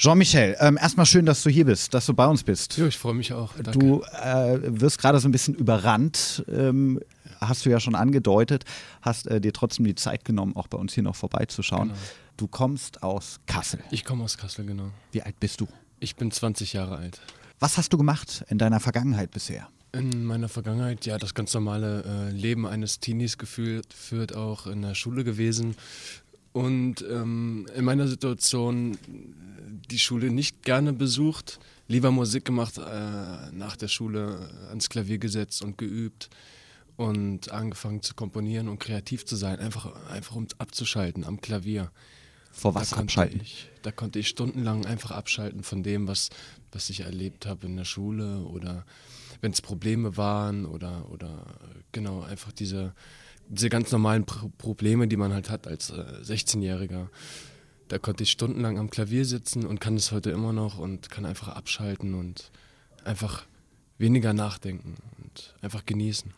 Jean-Michel, ähm, erstmal schön, dass du hier bist, dass du bei uns bist. Ja, ich freue mich auch. Danke. Du äh, wirst gerade so ein bisschen überrannt, ähm, hast du ja schon angedeutet, hast äh, dir trotzdem die Zeit genommen, auch bei uns hier noch vorbeizuschauen. Genau. Du kommst aus Kassel. Ich komme aus Kassel, genau. Wie alt bist du? Ich bin 20 Jahre alt. Was hast du gemacht in deiner Vergangenheit bisher? In meiner Vergangenheit, ja, das ganz normale äh, Leben eines Teenies geführt, führt auch in der Schule gewesen. Und ähm, in meiner Situation die Schule nicht gerne besucht, lieber Musik gemacht, äh, nach der Schule ans Klavier gesetzt und geübt und angefangen zu komponieren und kreativ zu sein, einfach, einfach um abzuschalten am Klavier. Vor was da abschalten? Ich, da konnte ich stundenlang einfach abschalten von dem, was, was ich erlebt habe in der Schule oder wenn es Probleme waren oder, oder genau einfach diese, diese ganz normalen Pro Probleme, die man halt hat als äh, 16-Jähriger. Da konnte ich stundenlang am Klavier sitzen und kann es heute immer noch und kann einfach abschalten und einfach weniger nachdenken und einfach genießen.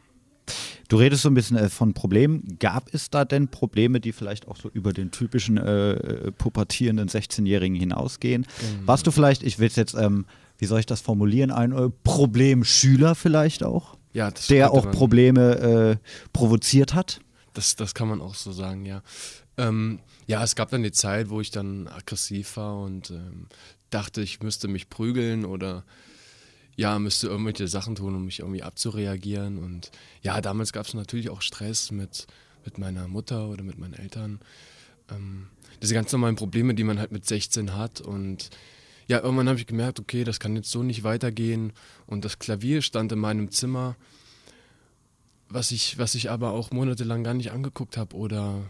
Du redest so ein bisschen äh, von Problemen. Gab es da denn Probleme, die vielleicht auch so über den typischen äh, pubertierenden 16-Jährigen hinausgehen? Mhm. Warst du vielleicht, ich will es jetzt, ähm, wie soll ich das formulieren, ein äh, Problemschüler vielleicht auch? Ja, das Der auch Probleme äh, provoziert hat? Das, das kann man auch so sagen, ja. Ähm, ja, es gab dann die Zeit, wo ich dann aggressiv war und ähm, dachte, ich müsste mich prügeln oder ja, müsste irgendwelche Sachen tun, um mich irgendwie abzureagieren. Und ja, damals gab es natürlich auch Stress mit, mit meiner Mutter oder mit meinen Eltern. Ähm, diese ganz normalen Probleme, die man halt mit 16 hat. Und ja, irgendwann habe ich gemerkt, okay, das kann jetzt so nicht weitergehen. Und das Klavier stand in meinem Zimmer, was ich, was ich aber auch monatelang gar nicht angeguckt habe oder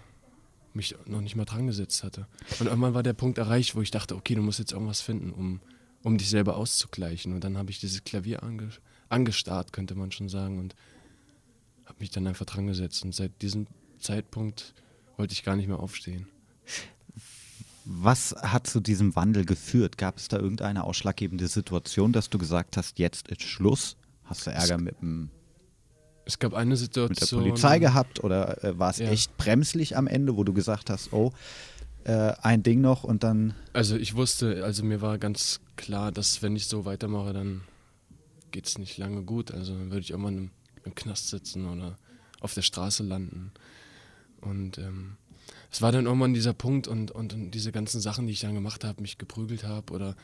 mich noch nicht mal dran gesetzt hatte. Und irgendwann war der Punkt erreicht, wo ich dachte, okay, du musst jetzt irgendwas finden, um, um dich selber auszugleichen. Und dann habe ich dieses Klavier ange, angestarrt, könnte man schon sagen, und habe mich dann einfach dran gesetzt. Und seit diesem Zeitpunkt wollte ich gar nicht mehr aufstehen. Was hat zu diesem Wandel geführt? Gab es da irgendeine ausschlaggebende Situation, dass du gesagt hast, jetzt ist Schluss? Hast du Ärger mit dem es gab eine Situation. Mit der Polizei gehabt oder äh, war es ja. echt bremslich am Ende, wo du gesagt hast, oh, äh, ein Ding noch und dann. Also ich wusste, also mir war ganz klar, dass wenn ich so weitermache, dann geht es nicht lange gut. Also dann würde ich irgendwann im, im, Knast sitzen oder auf der Straße landen. Und ähm, es war dann irgendwann dieser Punkt und, und, und diese ganzen Sachen, die ich dann gemacht habe, mich geprügelt habe oder,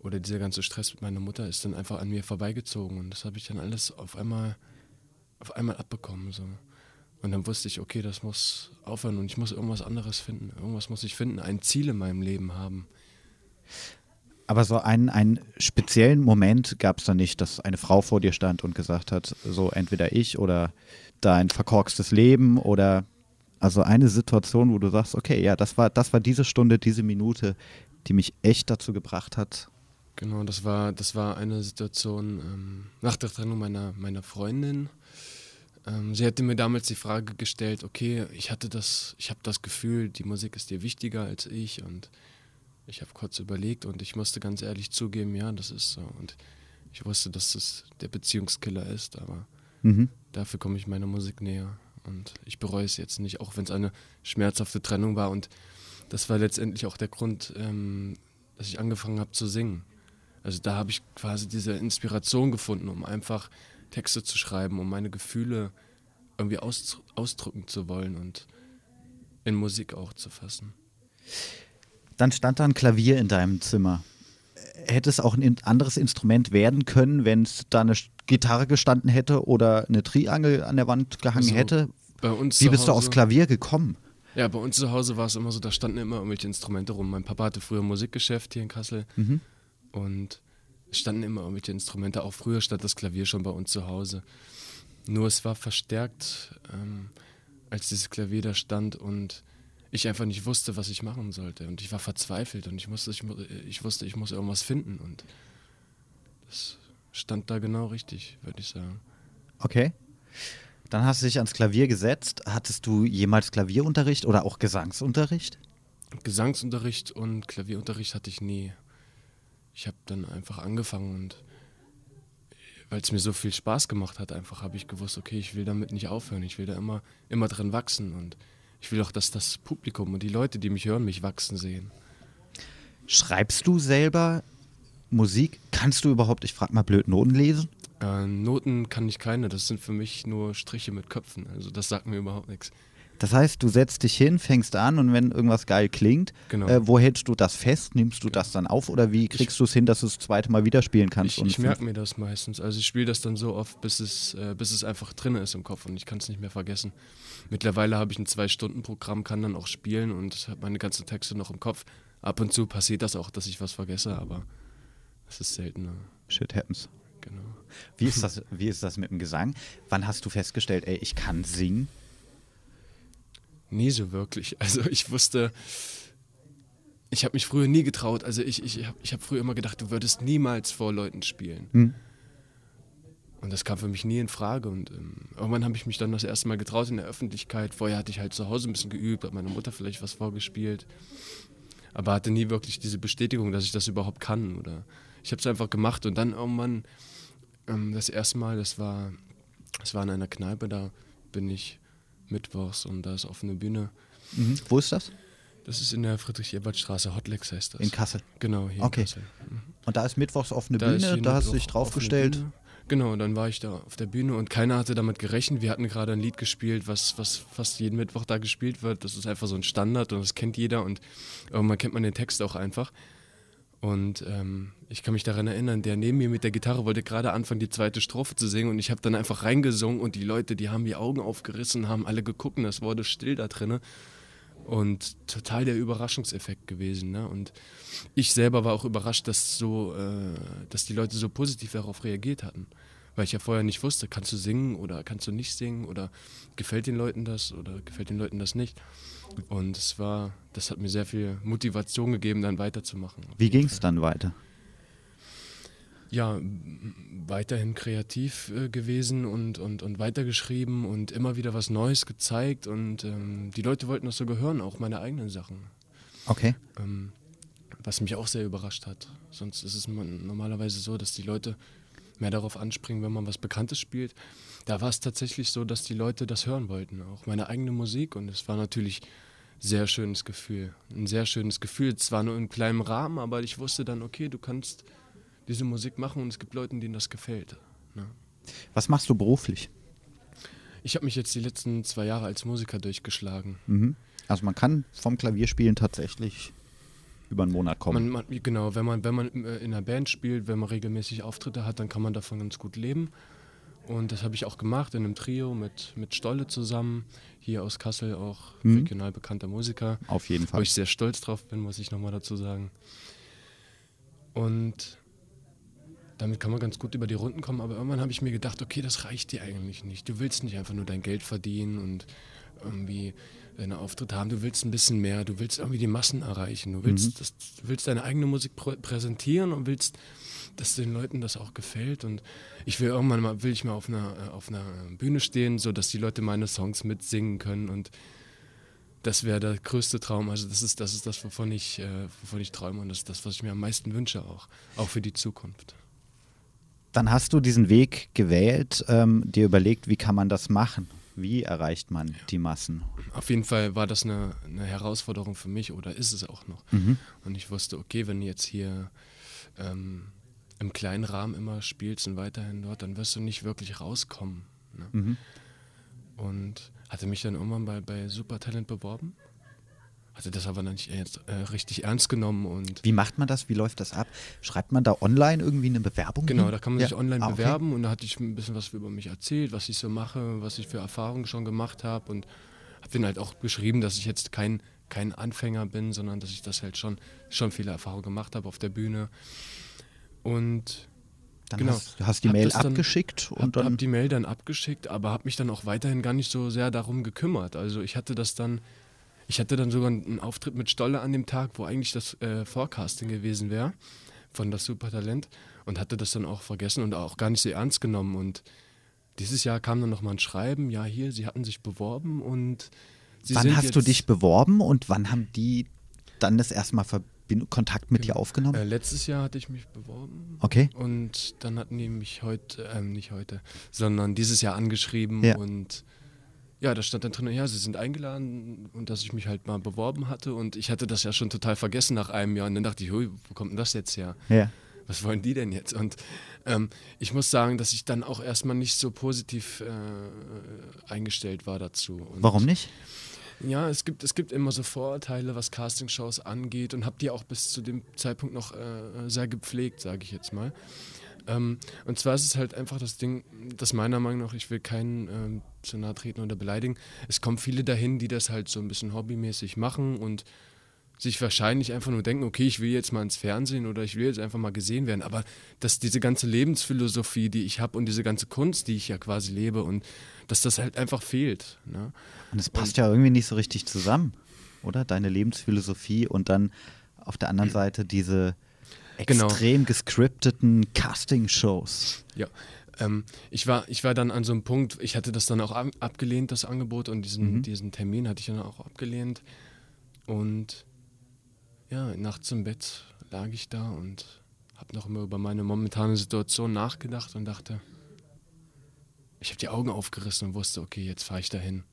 oder dieser ganze Stress mit meiner Mutter ist dann einfach an mir vorbeigezogen. Und das habe ich dann alles auf einmal auf einmal abbekommen. So. Und dann wusste ich, okay, das muss aufhören und ich muss irgendwas anderes finden. Irgendwas muss ich finden, ein Ziel in meinem Leben haben. Aber so einen, einen speziellen Moment gab es da nicht, dass eine Frau vor dir stand und gesagt hat, so entweder ich oder dein verkorkstes Leben oder also eine Situation, wo du sagst, okay, ja, das war, das war diese Stunde, diese Minute, die mich echt dazu gebracht hat. Genau, das war, das war eine Situation ähm, nach der Trennung meiner, meiner Freundin. Ähm, sie hatte mir damals die Frage gestellt, okay, ich hatte das, ich habe das Gefühl, die Musik ist dir wichtiger als ich und ich habe kurz überlegt und ich musste ganz ehrlich zugeben, ja, das ist so. Und ich wusste, dass das der Beziehungskiller ist, aber mhm. dafür komme ich meiner Musik näher. Und ich bereue es jetzt nicht, auch wenn es eine schmerzhafte Trennung war. Und das war letztendlich auch der Grund, ähm, dass ich angefangen habe zu singen. Also da habe ich quasi diese Inspiration gefunden, um einfach Texte zu schreiben, um meine Gefühle irgendwie aus, ausdrücken zu wollen und in Musik auch zu fassen. Dann stand da ein Klavier in deinem Zimmer. Hätte es auch ein anderes Instrument werden können, wenn es da eine Gitarre gestanden hätte oder eine Triangel an der Wand gehangen also hätte? Wie bist du aufs Klavier gekommen? Ja, bei uns zu Hause war es immer so, da standen immer irgendwelche Instrumente rum. Mein Papa hatte früher ein Musikgeschäft hier in Kassel mhm. und es standen immer irgendwelche Instrumente. Auch früher stand das Klavier schon bei uns zu Hause. Nur es war verstärkt, ähm, als dieses Klavier da stand und ich einfach nicht wusste, was ich machen sollte. Und ich war verzweifelt und ich, musste, ich, ich wusste, ich muss irgendwas finden. Und das stand da genau richtig, würde ich sagen. Okay. Dann hast du dich ans Klavier gesetzt. Hattest du jemals Klavierunterricht oder auch Gesangsunterricht? Gesangsunterricht und Klavierunterricht hatte ich nie ich habe dann einfach angefangen und weil es mir so viel Spaß gemacht hat, einfach habe ich gewusst, okay, ich will damit nicht aufhören, ich will da immer, immer drin wachsen und ich will auch, dass das Publikum und die Leute, die mich hören, mich wachsen sehen. Schreibst du selber Musik? Kannst du überhaupt, ich frage mal blöd, Noten lesen? Äh, Noten kann ich keine, das sind für mich nur Striche mit Köpfen. Also das sagt mir überhaupt nichts. Das heißt, du setzt dich hin, fängst an und wenn irgendwas geil klingt, Genau. äh, wo hältst du das fest? Nimmst du das dann auf oder wie kriegst du es hin, dass du das zweite Mal wieder spielen kannst? Ich, ich merke mir das meistens. Also ich spiele das dann so oft, bis es, äh, bis es einfach drin ist im Kopf und ich kann es nicht mehr vergessen. Mittlerweile habe ich ein Zwei-Stunden-Programm, kann dann auch spielen und habe meine ganzen Texte noch im Kopf. Ab und zu passiert das auch, dass ich was vergesse, aber es ist seltener. Shit happens. Genau. Wie ist, das, wie ist das mit dem Gesang? Wann hast du festgestellt, ey, ich kann singen? Nie so wirklich. Also ich wusste, ich habe mich früher nie getraut. Also ich, ich habe ich hab früher immer gedacht, du würdest niemals vor Leuten spielen. Hm. Und das kam für mich nie in Frage. Und ähm, irgendwann habe ich mich dann das erste Mal getraut in der Öffentlichkeit. Vorher hatte ich halt zu Hause ein bisschen geübt, hat meiner Mutter vielleicht was vorgespielt. Aber hatte nie wirklich diese Bestätigung, dass ich das überhaupt kann. Oder ich habe es einfach gemacht. Und dann irgendwann, ähm, das erste Mal, das war, das war in einer Kneipe, da bin ich mittwochs und da ist offene Bühne. Mhm. Wo ist das? Das ist in der Friedrich-Ebert-Straße, Hotlex heißt das. In Kassel. Genau, hier Okay. in Kassel. Und da ist mittwochs offene Da Bühne, da hast du dich draufgestellt. Genau, dann war ich da auf der Bühne und keiner hatte damit gerechnet. Wir hatten gerade ein Lied gespielt, was, was fast jeden Mittwoch da gespielt wird. Das ist einfach so ein Standard und das kennt jeder und irgendwann kennt man den Text auch einfach. Und ähm, ich kann mich daran erinnern, der neben mir mit der Gitarre wollte gerade anfangen, die zweite Strophe zu singen und ich habe dann einfach reingesungen und die Leute, die haben die Augen aufgerissen, haben alle geguckt und es wurde still da drinnen. Und total der Überraschungseffekt gewesen. Ne? Und ich selber war auch überrascht, dass, so, äh, dass die Leute so positiv darauf reagiert hatten. Weil ich ja vorher nicht wusste, kannst du singen oder kannst du nicht singen oder gefällt den Leuten das oder gefällt den Leuten das nicht. Und es war, das hat mir sehr viel Motivation gegeben, dann weiterzumachen. Wie ging es dann weiter? Ja, weiterhin kreativ äh, gewesen und, und, und weitergeschrieben und immer wieder was Neues gezeigt und ähm, die Leute wollten das sogar hören, auch meine eigenen Sachen. Okay. Ähm, was mich auch sehr überrascht hat. Sonst ist es normalerweise so, dass die Leute mehr darauf anspringen, wenn man was Bekanntes spielt. Da war es tatsächlich so, dass die Leute das hören wollten, auch meine eigene Musik. Und es war natürlich sehr schönes Gefühl. Ein sehr schönes Gefühl. Zwar nur in kleinem Rahmen, aber ich wusste dann, okay, du kannst diese Musik machen und es gibt Leuten, denen das gefällt. Ne? Was machst du beruflich? Ich habe mich jetzt die letzten zwei Jahre als Musiker durchgeschlagen. Mhm. Also man kann vom Klavierspielen tatsächlich über einen Monat kommen. Man, man, genau, wenn man, wenn man äh, in einer Band spielt, wenn man regelmäßig Auftritte hat, dann kann man davon ganz gut leben. Und das habe ich auch gemacht in einem Trio mit, mit Stolle zusammen, hier aus Kassel auch Mhm. regional bekannter Musiker, Auf jeden wo Fall. ich sehr stolz drauf bin, muss ich nochmal dazu sagen. Und damit kann man ganz gut über die Runden kommen, aber irgendwann habe ich mir gedacht, okay, das reicht dir eigentlich nicht. Du willst nicht einfach nur dein Geld verdienen und irgendwie deine Auftritte haben, du willst ein bisschen mehr, du willst irgendwie die Massen erreichen, du willst, Mhm. das, du willst deine eigene Musik prä präsentieren und willst, dass den Leuten das auch gefällt und ich will irgendwann mal, will ich mal auf einer, äh, auf einer Bühne stehen, so dass die Leute meine Songs mitsingen können und das wäre der größte Traum. Also das ist das, ist das wovon, ich, äh, wovon ich träume und das ist das, was ich mir am meisten wünsche auch, auch für die Zukunft. Dann hast du diesen Weg gewählt, ähm, dir überlegt, wie kann man das machen? Wie erreicht man die Massen? Auf jeden Fall war das eine, eine Herausforderung für mich oder ist es auch noch. Mhm. Und ich wusste, okay, wenn du jetzt hier ähm, im kleinen Rahmen immer spielst und weiterhin dort, dann wirst du nicht wirklich rauskommen. Ne? Mhm. Und hatte mich dann irgendwann bei, bei Supertalent beworben. Hatte das aber dann nicht jetzt, äh, richtig ernst genommen und Wie macht man das? Wie läuft das ab? Schreibt man da online irgendwie eine Bewerbung? Genau, hin? da kann man Ja. sich online Ah, okay. bewerben und da hatte ich ein bisschen was über mich erzählt, was ich so mache, was ich für Erfahrungen schon gemacht habe und habe denen halt auch beschrieben, dass ich jetzt kein, kein Anfänger bin, sondern dass ich das halt schon, schon viele Erfahrungen gemacht habe auf der Bühne. Und Dann genau. hast du hast die Hab Mail dann- abgeschickt habe und dann. hab die Mail dann abgeschickt, aber habe mich dann auch weiterhin gar nicht so sehr darum gekümmert. Also ich hatte das dann, ich hatte dann sogar einen Auftritt mit Stolle an dem Tag, wo eigentlich das äh, Forecasting gewesen wäre von das Supertalent und hatte das dann auch vergessen und auch gar nicht so ernst genommen. Und dieses Jahr kam dann nochmal ein Schreiben, ja hier, sie hatten sich beworben und sie wann hast du dich beworben und wann haben die dann das erstmal Verbindung, Kontakt mit dir aufgenommen? Äh, letztes Jahr hatte ich mich beworben. okay. Und dann hatten die mich heute, ähm, nicht heute, sondern dieses Jahr angeschrieben Ja. und ja, da stand dann drin, ja, sie sind eingeladen und dass ich mich halt mal beworben hatte und ich hatte das ja schon total vergessen nach einem Jahr und dann dachte ich, hui, wo kommt denn das jetzt her? Ja. Was wollen die denn jetzt? Und ähm, ich muss sagen, dass ich dann auch erstmal nicht so positiv äh, eingestellt war dazu. Und Warum nicht? Ja, es gibt, es gibt immer so Vorurteile, was Castingshows angeht und habe die auch bis zu dem Zeitpunkt noch äh, sehr gepflegt, sage ich jetzt mal. Ähm, und zwar ist es halt einfach das Ding, dass meiner Meinung nach, ich will keinen ähm, zu nahe treten oder beleidigen, es kommen viele dahin, die das halt so ein bisschen hobbymäßig machen und sich wahrscheinlich einfach nur denken, okay, ich will jetzt mal ins Fernsehen oder ich will jetzt einfach mal gesehen werden. Aber dass diese ganze Lebensphilosophie, die ich habe und diese ganze Kunst, die ich ja quasi lebe und dass das halt einfach fehlt. Ne? Und es passt und, ja irgendwie nicht so richtig zusammen, oder? Deine Lebensphilosophie und dann auf der anderen Seite diese. Extrem genau. gescripteten Casting-Shows. Ja. Ähm, ich, war, ich war dann an so einem Punkt, ich hatte das dann auch ab, abgelehnt, das Angebot, und diesen, mhm. diesen Termin hatte ich dann auch abgelehnt. Und ja, nachts im Bett lag ich da und habe noch immer über meine momentane Situation nachgedacht und dachte, ich habe die Augen aufgerissen und wusste, okay, jetzt fahre ich dahin.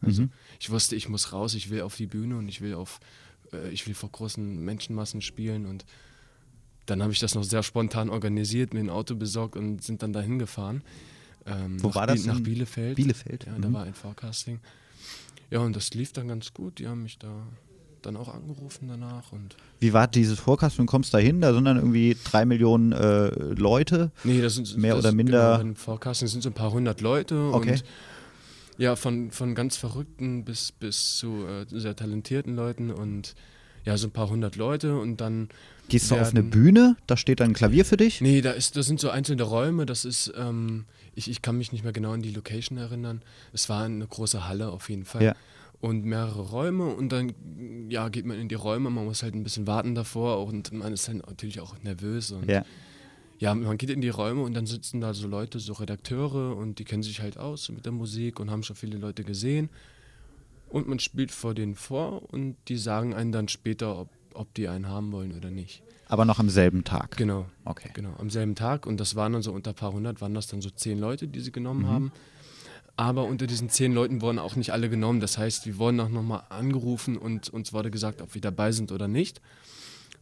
Also mhm. ich wusste, ich muss raus, ich will auf die Bühne und ich will auf, äh, ich will vor großen Menschenmassen spielen und dann habe ich das noch sehr spontan organisiert, mir ein Auto besorgt und sind dann dahin gefahren. Ähm, Wo war das? Nach Bielefeld. Bielefeld. Ja, mhm. da war ein Forecasting. Ja, und das lief dann ganz gut. Die haben mich da dann auch angerufen danach. Und Wie war dieses Forecasting? Du kommst da hin, da sind dann irgendwie drei Millionen äh, Leute. Nee, das sind mehr das, oder minder. Genau, Forecasting sind so ein paar hundert Leute. Okay. Und ja, von, von ganz Verrückten bis, bis zu äh, sehr talentierten Leuten und ja, so ein paar hundert Leute und dann. Gehst du auf eine Bühne? Da steht ein Klavier für dich? Nee, da, ist, das sind so einzelne Räume. Das ist, ähm, ich, ich kann mich nicht mehr genau an die Location erinnern. Es war eine große Halle auf jeden Fall. Ja. Und mehrere Räume und dann ja, geht man in die Räume, man muss halt ein bisschen warten davor und man ist dann natürlich auch nervös. Und ja. ja, man geht in die Räume und dann sitzen da so Leute, so Redakteure und die kennen sich halt aus mit der Musik und haben schon viele Leute gesehen und man spielt vor denen vor und die sagen einen dann später, ob, ob die einen haben wollen oder nicht. Aber noch am selben Tag? Genau. Okay. Genau, am selben Tag und das waren dann so unter ein paar hundert, waren das dann so zehn Leute, die sie genommen mhm. haben. Aber unter diesen zehn Leuten wurden auch nicht alle genommen. Das heißt, wir wurden auch nochmal angerufen und uns wurde gesagt, ob wir dabei sind oder nicht.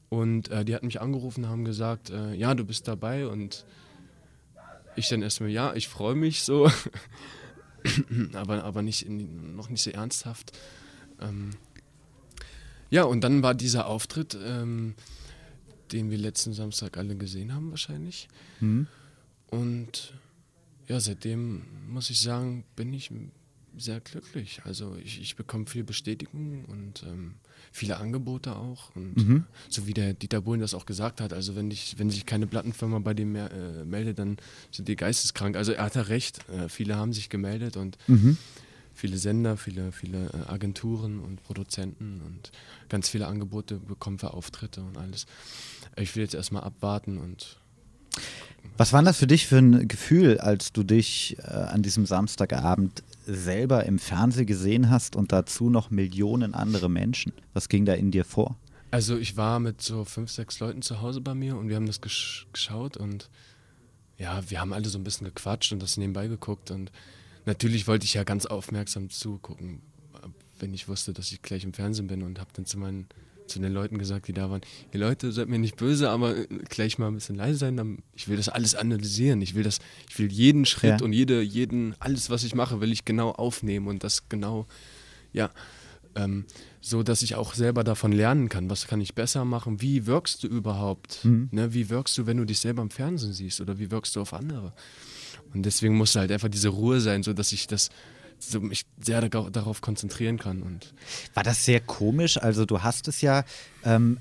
Und äh, die hatten mich angerufen, haben gesagt, äh, ja, du bist dabei. Und ich dann erstmal, ja, ich freue mich so. aber, aber nicht in, noch nicht so ernsthaft. Ähm, ja, und dann war dieser Auftritt, ähm, den wir letzten Samstag alle gesehen haben, wahrscheinlich. Mhm. Und ja, seitdem muss ich sagen, bin ich sehr glücklich. Also ich, ich bekomme viel Bestätigung und ähm, viele Angebote auch. Und mhm. so wie der Dieter Bohlen das auch gesagt hat, also wenn, ich, wenn sich keine Plattenfirma bei dem mehr, äh, meldet, dann sind die geisteskrank. Also er hat ja recht, äh, viele haben sich gemeldet und mhm. Viele Sender, viele, viele äh, Agenturen und Produzenten und ganz viele Angebote bekommen für Auftritte und alles. Ich will jetzt erstmal abwarten und was war das für dich für ein Gefühl, als du dich äh, an diesem Samstagabend selber im Fernsehen gesehen hast und dazu noch Millionen andere Menschen? Was ging da in dir vor? Also ich war mit so fünf, sechs Leuten zu Hause bei mir und wir haben das gesch geschaut und ja, wir haben alle so ein bisschen gequatscht und das nebenbei geguckt und natürlich wollte ich ja ganz aufmerksam zugucken, wenn ich wusste, dass ich gleich im Fernsehen bin und habe dann zu meinen zu den Leuten gesagt, die da waren, die Leute, seid mir nicht böse, aber äh, gleich mal ein bisschen leise sein. Ich will das alles analysieren. Ich will das, ich will jeden Schritt ja. und jede, jeden, alles, was ich mache, will ich genau aufnehmen und das genau, ja, ähm, so dass ich auch selber davon lernen kann. Was kann ich besser machen? Wie wirkst du überhaupt? Mhm. Ne, wie wirkst du, wenn du dich selber im Fernsehen siehst oder wie wirkst du auf andere? Und deswegen muss halt einfach diese Ruhe sein, so dass ich das so mich sehr darauf konzentrieren kann. Und War das sehr komisch? Also du hast es ja, ähm,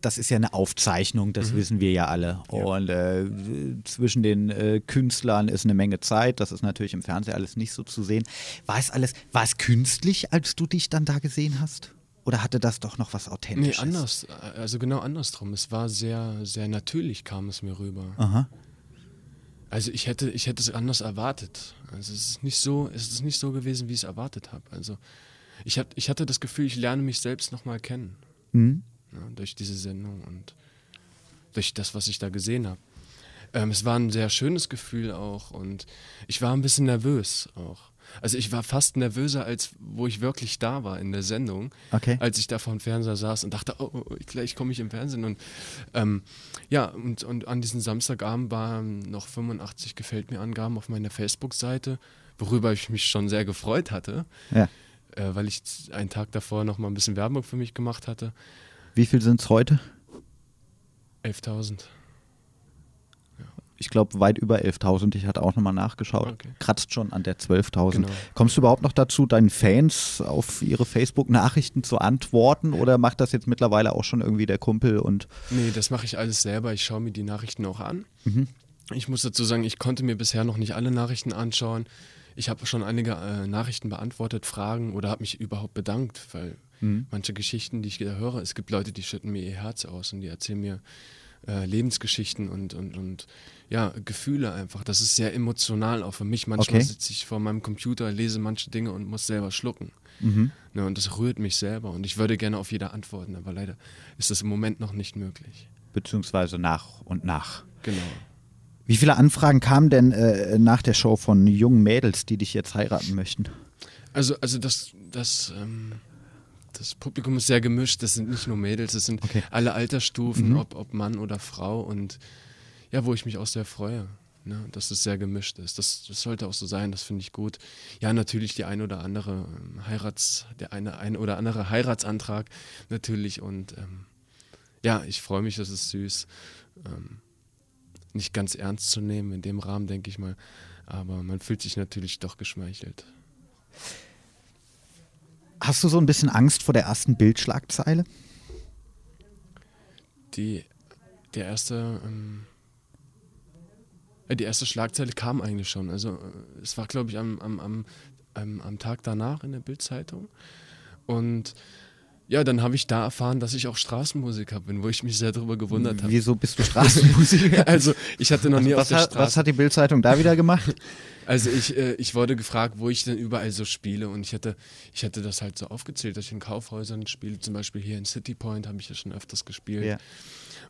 das ist ja eine Aufzeichnung, das mhm. wissen wir ja alle. Ja. Und äh, zwischen den äh, Künstlern ist eine Menge Zeit, das ist natürlich im Fernsehen alles nicht so zu sehen. War es alles, war es künstlich, als du dich dann da gesehen hast? Oder hatte das doch noch was Authentisches? Nee, anders, also genau andersrum. Es war sehr, sehr natürlich kam es mir rüber. Aha. Also ich hätte, ich hätte es anders erwartet. Also es ist nicht so, es ist nicht so gewesen, wie ich es erwartet habe. Also ich, hat, ich hatte das Gefühl, ich lerne mich selbst nochmal kennen. Mhm. Ja, durch diese Sendung und durch das, was ich da gesehen habe. Ähm, es war ein sehr schönes Gefühl auch und ich war ein bisschen nervös auch. Also ich war fast nervöser, als wo ich wirklich da war in der Sendung, Okay. als ich da vor dem Fernseher saß und dachte, oh, oh, gleich komme ich im Fernsehen. Und ähm, ja, und, und an diesem Samstagabend waren noch 85 Gefällt mir Angaben auf meiner Facebook-Seite, worüber ich mich schon sehr gefreut hatte, Ja. äh, weil ich einen Tag davor noch mal ein bisschen Werbung für mich gemacht hatte. Wie viel sind es heute? 11.000. Ich glaube, weit über 11.000. Ich hatte auch nochmal nachgeschaut. Okay. Kratzt schon an der 12.000. Genau. Kommst du überhaupt noch dazu, deinen Fans auf ihre Facebook-Nachrichten zu antworten? Oder macht das jetzt mittlerweile auch schon irgendwie der Kumpel und Nee, das mache ich alles selber. Ich schaue mir die Nachrichten auch an. Mhm. Ich muss dazu sagen, ich konnte mir bisher noch nicht alle Nachrichten anschauen. Ich habe schon einige äh, Nachrichten beantwortet, Fragen oder habe mich überhaupt bedankt, weil Mhm. manche Geschichten, die ich da höre, es gibt Leute, die schütten mir ihr Herz aus und die erzählen mir äh, Lebensgeschichten und, und, und ja, Gefühle einfach. Das ist sehr emotional auch für mich. Manchmal Okay. sitze ich vor meinem Computer, lese manche Dinge und muss selber schlucken. Mhm. Ne, und das rührt mich selber und ich würde gerne auf jeder antworten, aber leider ist das im Moment noch nicht möglich. beziehungsweise nach und nach? Genau. Wie viele Anfragen kamen denn äh, nach der Show von jungen Mädels, die dich jetzt heiraten möchten? Also, also das, das, ähm, das Publikum ist sehr gemischt. Das sind nicht nur Mädels, das sind Okay. alle Altersstufen, Mhm. ob, ob Mann oder Frau. Und ja, wo ich mich auch sehr freue, ne, dass es sehr gemischt ist. Das, das sollte auch so sein, das finde ich gut. Ja, natürlich die ein oder andere ähm, Heirats, der eine, ein oder andere Heiratsantrag natürlich. Und ähm, ja, ich freue mich, das ist süß. Ähm, nicht ganz ernst zu nehmen in dem Rahmen, denke ich mal. Aber man fühlt sich natürlich doch geschmeichelt. Hast du so ein bisschen Angst vor der ersten Bildschlagzeile? Die, der erste, ähm, äh, die erste Schlagzeile kam eigentlich schon. Also äh, es war, glaube ich, am, am, am, am Tag danach in der Bildzeitung. Und ja, dann habe ich da erfahren, dass ich auch Straßenmusiker bin, wo ich mich sehr darüber gewundert habe. Wieso bist du Straßenmusiker? Also ich hatte noch nie auf was, der hat, Straße. was hat die Bildzeitung da wieder gemacht? Also ich, äh, ich wurde gefragt, wo ich denn überall so spiele und ich hätte, ich hätte das halt so aufgezählt, dass ich in Kaufhäusern spiele, zum Beispiel hier in City Point habe ich ja schon öfters gespielt Ja.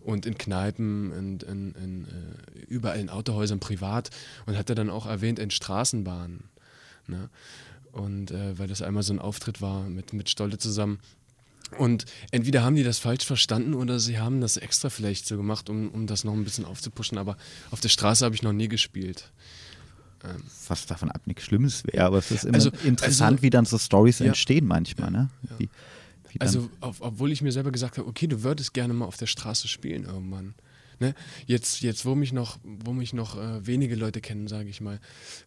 und in Kneipen und in, in, äh, überall in Autohäusern privat und hatte dann auch erwähnt in Straßenbahnen. Ne? Und äh, weil das einmal so ein Auftritt war mit, mit Stolle zusammen. Und entweder haben die das falsch verstanden oder sie haben das extra vielleicht so gemacht, um, um das noch ein bisschen aufzupuschen. Aber auf der Straße habe ich noch nie gespielt. Was davon ab nichts Schlimmes wäre, aber es ist immer Also- interessant, also- wie dann so Stories Ja. entstehen manchmal. Ne? Wie, wie dann, Also, auf, obwohl ich mir selber gesagt habe, okay, du würdest gerne mal auf der Straße spielen irgendwann. Ne? Jetzt, jetzt, wo mich noch, wo mich noch äh, wenige Leute kennen, sage ich mal,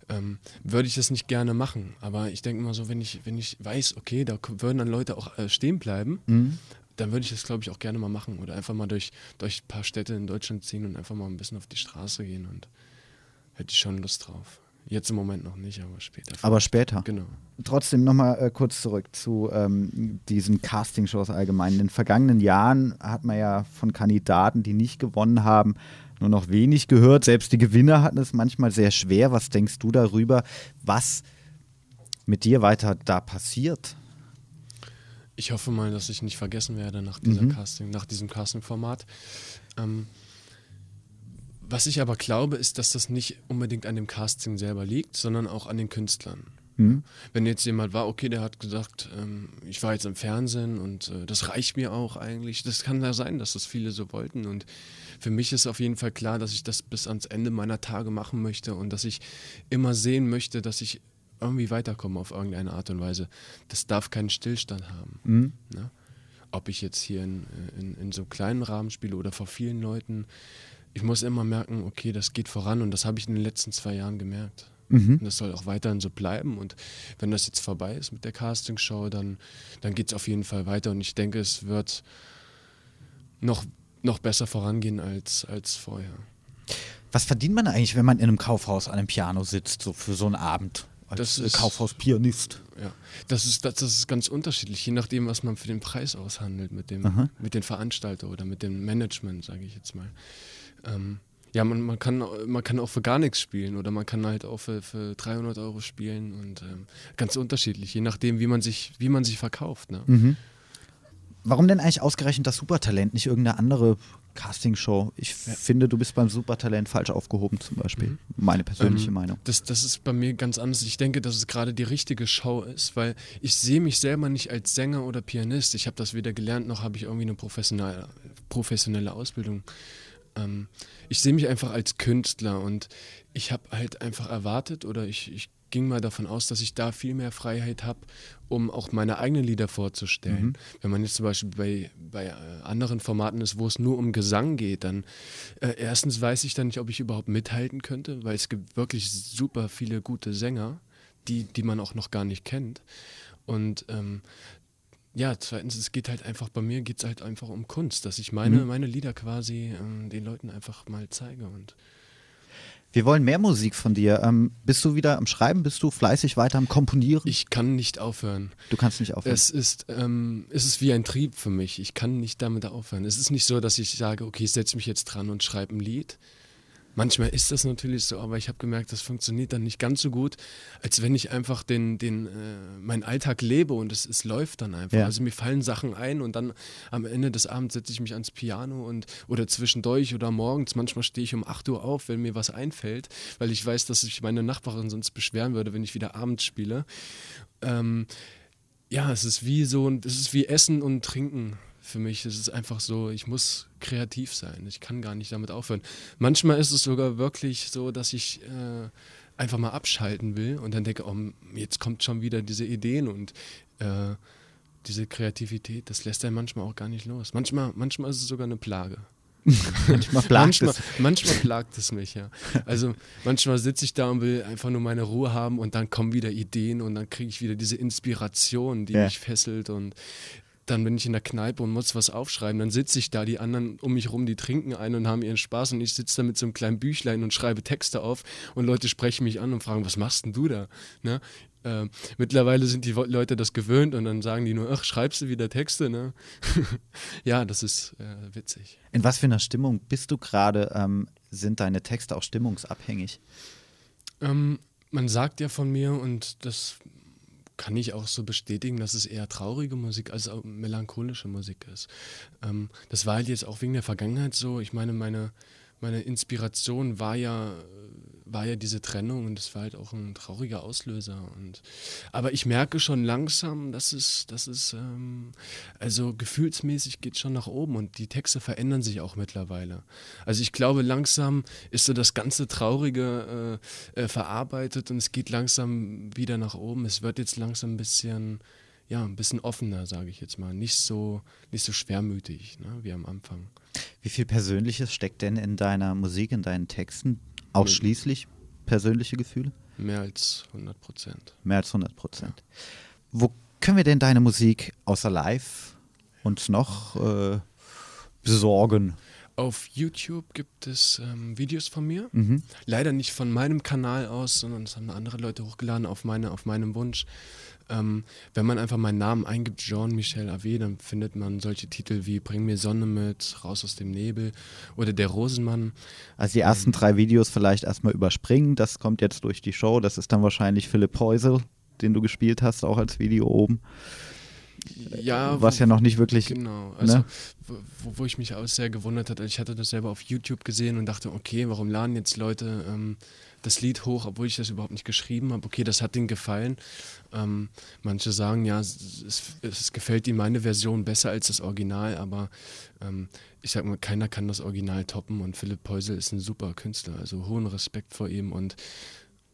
ähm, würde ich das nicht gerne machen. Aber ich denke mal so, wenn ich, wenn ich weiß, okay, da würden dann Leute auch äh, stehen bleiben, Mhm. dann würde ich das, glaube ich, auch gerne mal machen. Oder einfach mal durch, durch ein paar Städte in Deutschland ziehen und einfach mal ein bisschen auf die Straße gehen und hätte ich schon Lust drauf. Jetzt im Moment noch nicht, aber später. aber später. genau. Trotzdem nochmal äh, kurz zurück zu ähm, diesen Castingshows allgemein. In den vergangenen Jahren hat man ja von Kandidaten, die nicht gewonnen haben, nur noch wenig gehört. Selbst die Gewinner hatten es manchmal sehr schwer. Was denkst du darüber, was mit dir weiter da passiert? Ich hoffe mal, dass ich nicht vergessen werde nach dieser Mhm. Casting, nach diesem Casting-Format. Ähm, was ich aber glaube, ist, dass das nicht unbedingt an dem Casting selber liegt, sondern auch an den Künstlern. Mhm. Wenn jetzt jemand war, okay, der hat gesagt, ähm, ich war jetzt im Fernsehen und äh, das reicht mir auch eigentlich. Das kann ja sein, dass das viele so wollten. Und für mich ist auf jeden Fall klar, dass ich das bis ans Ende meiner Tage machen möchte und dass ich immer sehen möchte, dass ich irgendwie weiterkomme auf irgendeine Art und Weise. Das darf keinen Stillstand haben. Mhm. Ne? Ob ich jetzt hier in, in, in so einem kleinen Rahmen spiele oder vor vielen Leuten. Ich muss immer merken, okay, das geht voran und das habe ich in den letzten zwei Jahren gemerkt. Mhm. Und das soll auch weiterhin so bleiben. Und wenn das jetzt vorbei ist mit der Castingshow, dann, dann geht es auf jeden Fall weiter. Und ich denke, es wird noch, noch besser vorangehen als, als vorher. Was verdient man eigentlich, wenn man in einem Kaufhaus an einem Piano sitzt, so für so einen Abend? Als Das äh, ist- Kaufhauspianist. Ja, das ist, das, das ist ganz unterschiedlich, je nachdem, was man für den Preis aushandelt mit dem, Aha. mit den Veranstalter oder mit dem Management, sage ich jetzt mal. Ähm, ja, man, man, kann, man kann auch für gar nichts spielen oder man kann halt auch für, für 300 Euro spielen und ähm, ganz unterschiedlich, je nachdem, wie man sich, wie man sich verkauft. Ne? Mhm. Warum denn eigentlich ausgerechnet das Supertalent, nicht irgendeine andere Castingshow. Ich ja. finde, du bist beim Supertalent falsch aufgehoben, zum Beispiel. Mhm. Meine persönliche ähm, Meinung. Das, das ist bei mir ganz anders. Ich denke, dass es gerade die richtige Show ist, weil ich sehe mich selber nicht als Sänger oder Pianist. Ich habe das weder gelernt, noch habe ich irgendwie eine professionelle, professionelle Ausbildung. Ähm, ich sehe mich einfach als Künstler und ich habe halt einfach erwartet oder ich, ich ging mal davon aus, dass ich da viel mehr Freiheit habe, um auch meine eigenen Lieder vorzustellen. Mhm. Wenn man jetzt zum Beispiel bei, bei äh, anderen Formaten ist, wo es nur um Gesang geht, dann äh, erstens weiß ich dann nicht, ob ich überhaupt mithalten könnte, weil es gibt wirklich super viele gute Sänger, die, die man auch noch gar nicht kennt. Und ähm, ja, zweitens, es geht halt einfach, bei mir geht es halt einfach um Kunst, dass ich meine, mhm. meine Lieder quasi ähm, den Leuten einfach mal zeige und wir wollen mehr Musik von dir. Ähm, bist du wieder am Schreiben? Bist du fleißig weiter am Komponieren? Ich kann nicht aufhören. Du kannst nicht aufhören. Es ist, ähm, es ist wie ein Trieb für mich. Ich kann nicht damit aufhören. Es ist nicht so, dass ich sage, okay, ich setze mich jetzt dran und schreibe ein Lied. Manchmal ist das natürlich so, aber ich habe gemerkt, das funktioniert dann nicht ganz so gut, als wenn ich einfach den, den, äh, meinen Alltag lebe und es, es läuft dann einfach. Ja. Also mir fallen Sachen ein und dann am Ende des Abends setze ich mich ans Piano und oder zwischendurch oder morgens. Manchmal stehe ich um 8 Uhr auf, wenn mir was einfällt, weil ich weiß, dass ich meine Nachbarin sonst beschweren würde, wenn ich wieder abends spiele. Ähm, ja, es ist wie so, es ist wie Essen und Trinken für mich ist es einfach so, ich muss kreativ sein. Ich kann gar nicht damit aufhören. Manchmal ist es sogar wirklich so, dass ich äh, einfach mal abschalten will und dann denke, oh, jetzt kommt schon wieder diese Ideen und äh, diese Kreativität, das lässt einen manchmal auch gar nicht los. Manchmal, manchmal ist es sogar eine Plage. manchmal plagt manchmal, es. Manchmal plagt es mich, ja. Also manchmal sitze ich da und will einfach nur meine Ruhe haben und dann kommen wieder Ideen und dann kriege ich wieder diese Inspiration, die ja. mich fesselt und dann bin ich in der Kneipe und muss was aufschreiben. Dann sitze ich da, die anderen um mich rum, die trinken ein und haben ihren Spaß und ich sitze da mit so einem kleinen Büchlein und schreibe Texte auf und Leute sprechen mich an und fragen, was machst denn du da? Ne? Äh, mittlerweile sind die Leute das gewöhnt und dann sagen die nur, ach, schreibst du wieder Texte? Ne? ja, das ist äh, witzig. In was für einer Stimmung bist du gerade? Ähm, sind deine Texte auch stimmungsabhängig? Ähm, man sagt ja von mir und das kann ich auch so bestätigen, dass es eher traurige Musik als melancholische Musik ist. Ähm, das war halt jetzt auch wegen der Vergangenheit so. Ich meine, meine, meine Inspiration war ja war ja diese Trennung und das war halt auch ein trauriger Auslöser. Und, aber ich merke schon langsam, dass es, dass es ähm, also gefühlsmäßig geht schon nach oben und die Texte verändern sich auch mittlerweile. Also ich glaube, langsam ist so das ganze Traurige äh, äh, verarbeitet und es geht langsam wieder nach oben. Es wird jetzt langsam ein bisschen ja, ein bisschen offener, sage ich jetzt mal. Nicht so, nicht so schwermütig ne, wie am Anfang. Wie viel Persönliches steckt denn in deiner Musik, in deinen Texten? Ausschließlich persönliche Gefühle? Mehr als 100 Prozent. Mehr als 100 Prozent. Ja. Wo können wir denn deine Musik außer live uns noch äh, besorgen? Auf YouTube gibt es ähm, Videos von mir. Mhm. Leider nicht von meinem Kanal aus, sondern es haben andere Leute hochgeladen auf, meine, auf meinem Wunsch. Ähm, wenn man einfach meinen Namen eingibt, Jean-Michel Ave, dann findet man solche Titel wie Bring mir Sonne mit, Raus aus dem Nebel oder Der Rosenmann. Also die ersten ähm, drei Videos vielleicht erstmal überspringen. Das kommt jetzt durch die Show. Das ist dann wahrscheinlich Philipp Heusel, den du gespielt hast, auch als Video oben. Ja, was ja noch nicht wirklich. Genau, also ne? wo, wo, ich mich auch sehr gewundert hatte, ich hatte das selber auf YouTube gesehen und dachte, okay, warum laden jetzt Leute ähm, das Lied hoch, obwohl ich das überhaupt nicht geschrieben habe. Okay, das hat denen gefallen. Ähm, manche sagen, ja, es, es, gefällt ihnen meine Version besser als das Original, aber ähm, ich sag mal, keiner kann das Original toppen und Philipp Peusel ist ein super Künstler, also hohen Respekt vor ihm und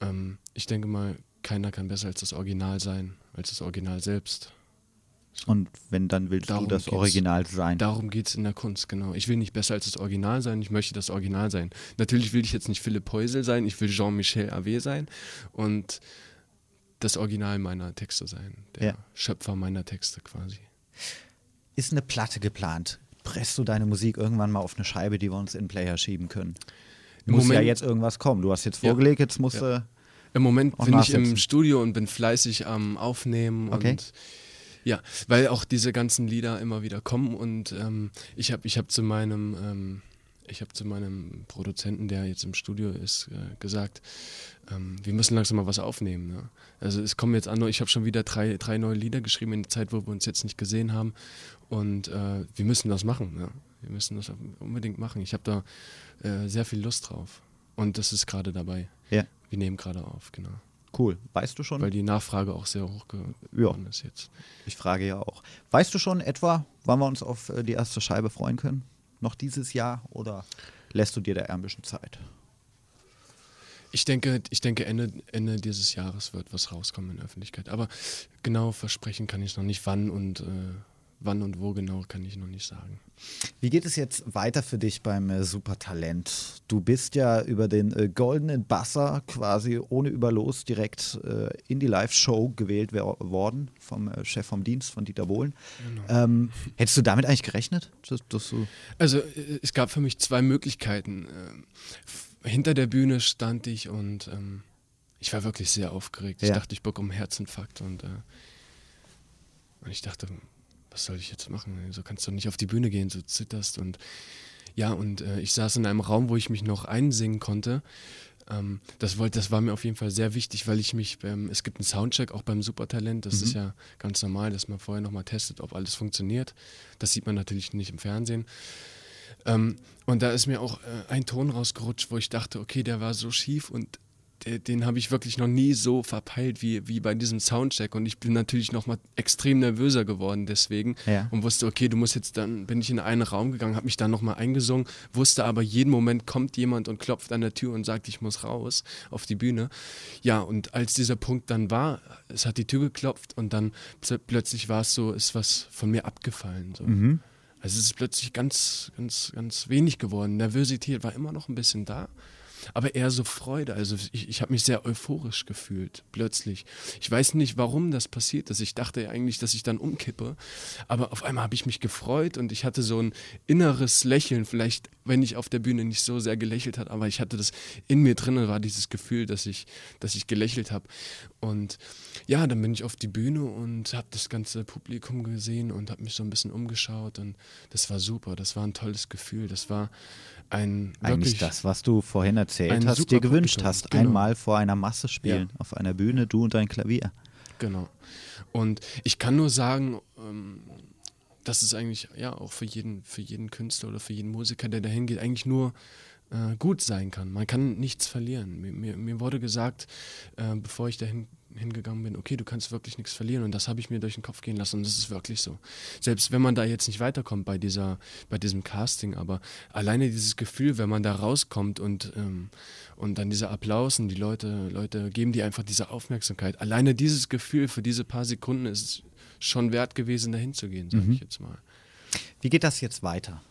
ähm, ich denke mal, keiner kann besser als das Original sein, als das Original selbst. Und wenn, dann willst darum du das Original sein. Darum geht es in der Kunst, genau. Ich will nicht besser als das Original sein, ich möchte das Original sein. Natürlich will ich jetzt nicht Philipp Heusel sein, ich will Jean-Michel Ave sein und das Original meiner Texte sein, der ja. Schöpfer meiner Texte quasi. Ist eine Platte geplant? Presst du deine Musik irgendwann mal auf eine Scheibe, die wir uns in Player schieben können? Im muss Moment, ja jetzt irgendwas kommen. Du hast jetzt vorgelegt, jetzt musst du. Im Moment bin ich im Studio und bin fleißig am Aufnehmen okay. und ja, weil auch diese ganzen Lieder immer wieder kommen und ähm, ich habe ich hab zu meinem ähm, ich habe zu meinem Produzenten, der jetzt im Studio ist, äh, gesagt, ähm, wir müssen langsam mal was aufnehmen. Ne? Also es kommen jetzt an, ich habe schon wieder drei, drei neue Lieder geschrieben in der Zeit, wo wir uns jetzt nicht gesehen haben und äh, wir müssen das machen. Ne? wir müssen das unbedingt machen. Ich habe da äh, sehr viel Lust drauf. Und das ist gerade dabei. Ja. Wir nehmen gerade auf, genau. Cool. Weißt du schon? Weil die Nachfrage auch sehr hoch geworden ja. ist jetzt. Ich frage ja auch. Weißt du schon etwa, wann wir uns auf äh, die erste Scheibe freuen können? Noch dieses Jahr oder lässt du dir da ein bisschen Zeit? Ich denke, ich denke Ende, Ende dieses Jahres wird was rauskommen in der Öffentlichkeit. Aber genau versprechen kann ich noch nicht, wann und äh, wann und wo genau kann ich noch nicht sagen. Wie geht es jetzt weiter für dich beim äh, Supertalent? Du bist ja über den äh, goldenen Basser quasi ohne Überlos direkt äh, in die Live-Show gewählt worden vom äh, Chef vom Dienst, von Dieter Bohlen. Genau. Ähm, hättest du damit eigentlich gerechnet? Dass, dass also äh, es gab für mich zwei Möglichkeiten. Ähm, hinter der Bühne stand ich und ähm, ich war wirklich sehr aufgeregt. Ja. Ich dachte, ich bekomme einen Herzinfarkt und, äh, und ich dachte, was soll ich jetzt machen? So kannst du nicht auf die Bühne gehen, so zitterst und ja, und äh, ich saß in einem Raum, wo ich mich noch einsingen konnte. Ähm, das, wollte, das war mir auf jeden Fall sehr wichtig, weil ich mich, ähm, es gibt einen Soundcheck auch beim Supertalent, das mhm. ist ja ganz normal, dass man vorher nochmal testet, ob alles funktioniert. Das sieht man natürlich nicht im Fernsehen. Ähm, und da ist mir auch äh, ein Ton rausgerutscht, wo ich dachte, okay, der war so schief und den habe ich wirklich noch nie so verpeilt wie, wie bei diesem Soundcheck. Und ich bin natürlich noch mal extrem nervöser geworden deswegen ja. und wusste, okay, du musst jetzt dann, bin ich in einen Raum gegangen, habe mich dann noch mal eingesungen, wusste aber, jeden Moment kommt jemand und klopft an der Tür und sagt, ich muss raus auf die Bühne. Ja, und als dieser Punkt dann war, es hat die Tür geklopft und dann plötzlich war es so, ist was von mir abgefallen. So. Mhm. Also es ist plötzlich ganz, ganz, ganz wenig geworden. Nervosität war immer noch ein bisschen da aber eher so Freude. Also ich, ich habe mich sehr euphorisch gefühlt, plötzlich. Ich weiß nicht, warum das passiert ist. Ich dachte ja eigentlich, dass ich dann umkippe, aber auf einmal habe ich mich gefreut und ich hatte so ein inneres Lächeln, vielleicht wenn ich auf der Bühne nicht so sehr gelächelt habe, aber ich hatte das in mir drin, war dieses Gefühl, dass ich, dass ich gelächelt habe. Und ja, dann bin ich auf die Bühne und habe das ganze Publikum gesehen und habe mich so ein bisschen umgeschaut und das war super, das war ein tolles Gefühl, das war ein eigentlich das, was du vorhin erzählt hast, dir gewünscht hast, genau. einmal vor einer Masse spielen, ja. auf einer Bühne, du und dein Klavier. Genau. Und ich kann nur sagen, ähm, dass es eigentlich ja auch für jeden, für jeden Künstler oder für jeden Musiker, der dahin geht, eigentlich nur äh, gut sein kann. Man kann nichts verlieren. Mir, mir, mir wurde gesagt, äh, bevor ich dahin hingegangen bin, okay, du kannst wirklich nichts verlieren und das habe ich mir durch den Kopf gehen lassen und das ist wirklich so. Selbst wenn man da jetzt nicht weiterkommt bei dieser, bei diesem Casting, aber alleine dieses Gefühl, wenn man da rauskommt und, ähm, und dann dieser Applaus und die Leute, Leute geben dir einfach diese Aufmerksamkeit. Alleine dieses Gefühl für diese paar Sekunden ist schon wert gewesen, dahin zu gehen, sage mhm. ich jetzt mal. Wie geht das jetzt weiter?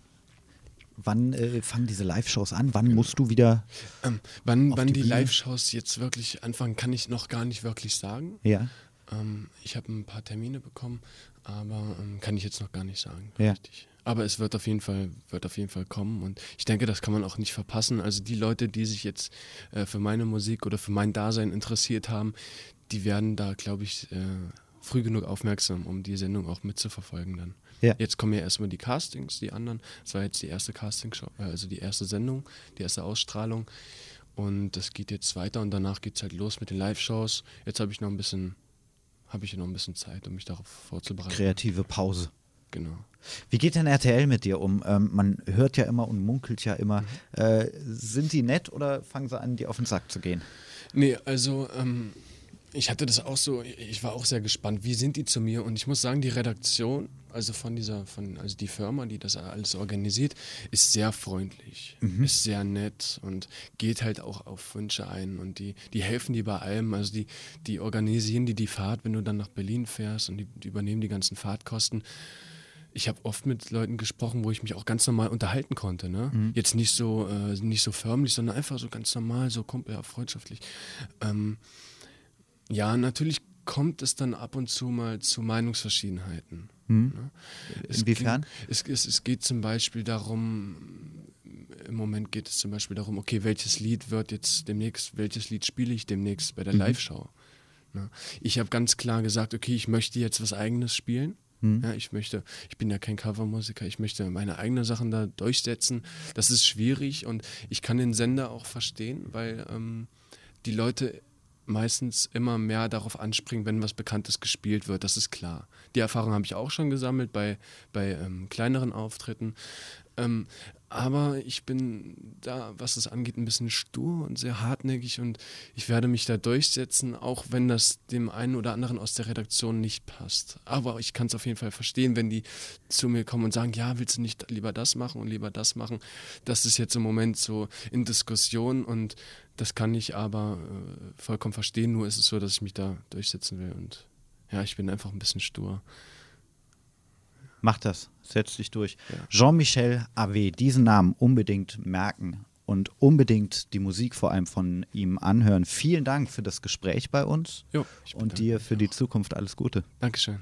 Wann äh, fangen diese Live-Shows an? Wann musst du wieder? Ähm, wann wann die, die Live-Shows jetzt wirklich anfangen, kann ich noch gar nicht wirklich sagen. Ja. Ähm, ich habe ein paar Termine bekommen, aber ähm, kann ich jetzt noch gar nicht sagen. Ja. Richtig. Aber es wird auf jeden Fall, wird auf jeden Fall kommen und ich denke, das kann man auch nicht verpassen. Also die Leute, die sich jetzt äh, für meine Musik oder für mein Dasein interessiert haben, die werden da, glaube ich, äh, früh genug aufmerksam, um die Sendung auch mitzuverfolgen dann. Ja. Jetzt kommen ja erstmal die Castings, die anderen. Das war jetzt die erste Castingshow, äh, also die erste Sendung, die erste Ausstrahlung. Und das geht jetzt weiter und danach geht es halt los mit den Live-Shows. Jetzt habe ich noch ein bisschen, habe ich noch ein bisschen Zeit, um mich darauf vorzubereiten. Kreative Pause. Genau. Wie geht denn RTL mit dir um? Ähm, man hört ja immer und munkelt ja immer. Mhm. Äh, sind die nett oder fangen sie an, dir auf den Sack zu gehen? Nee, also ähm, ich hatte das auch so, ich war auch sehr gespannt, wie sind die zu mir? Und ich muss sagen, die Redaktion, also von dieser, von, also die Firma, die das alles organisiert, ist sehr freundlich, mhm. ist sehr nett und geht halt auch auf Wünsche ein und die, die helfen dir bei allem. Also die, die organisieren dir die Fahrt, wenn du dann nach Berlin fährst und die, die übernehmen die ganzen Fahrtkosten ich habe oft mit Leuten gesprochen, wo ich mich auch ganz normal unterhalten konnte. Ne? Mhm. Jetzt nicht so, äh, nicht so förmlich, sondern einfach so ganz normal, so kumpel, ja, freundschaftlich. Ähm, ja, natürlich kommt es dann ab und zu mal zu Meinungsverschiedenheiten. Hm. Inwiefern? Es, es, es, geht zum Beispiel darum, im Moment geht es zum Beispiel darum, okay, welches Lied wird jetzt demnächst, welches Lied spiele ich demnächst bei der mhm. Live-Show? Ne? Ich habe ganz klar gesagt, okay, ich möchte jetzt was Eigenes spielen. Mhm. Ja, ich möchte, ich bin ja kein Covermusiker, ich möchte meine eigenen Sachen da durchsetzen. Das ist schwierig und ich kann den Sender auch verstehen, weil ähm, die Leute meistens immer mehr darauf anspringen, wenn was Bekanntes gespielt wird, das ist klar. Die Erfahrung habe ich auch schon gesammelt bei, bei ähm, kleineren Auftritten. Ähm, aber ich bin da, was das angeht, ein bisschen stur und sehr hartnäckig und ich werde mich da durchsetzen, auch wenn das dem einen oder anderen aus der Redaktion nicht passt. Aber ich kann es auf jeden Fall verstehen, wenn die zu mir kommen und sagen, ja, willst du nicht lieber das machen und lieber das machen? Das ist jetzt im Moment so in Diskussion und das kann ich aber äh, vollkommen verstehen. Nur ist es so, dass ich mich da durchsetzen will und ja, ich bin einfach ein bisschen stur. Mach das, setz dich durch. Ja. Jean-Michel Ave, diesen Namen unbedingt merken und unbedingt die Musik vor allem von ihm anhören. Vielen Dank für das Gespräch bei uns jo, und dir für die Zukunft alles Gute. Dankeschön.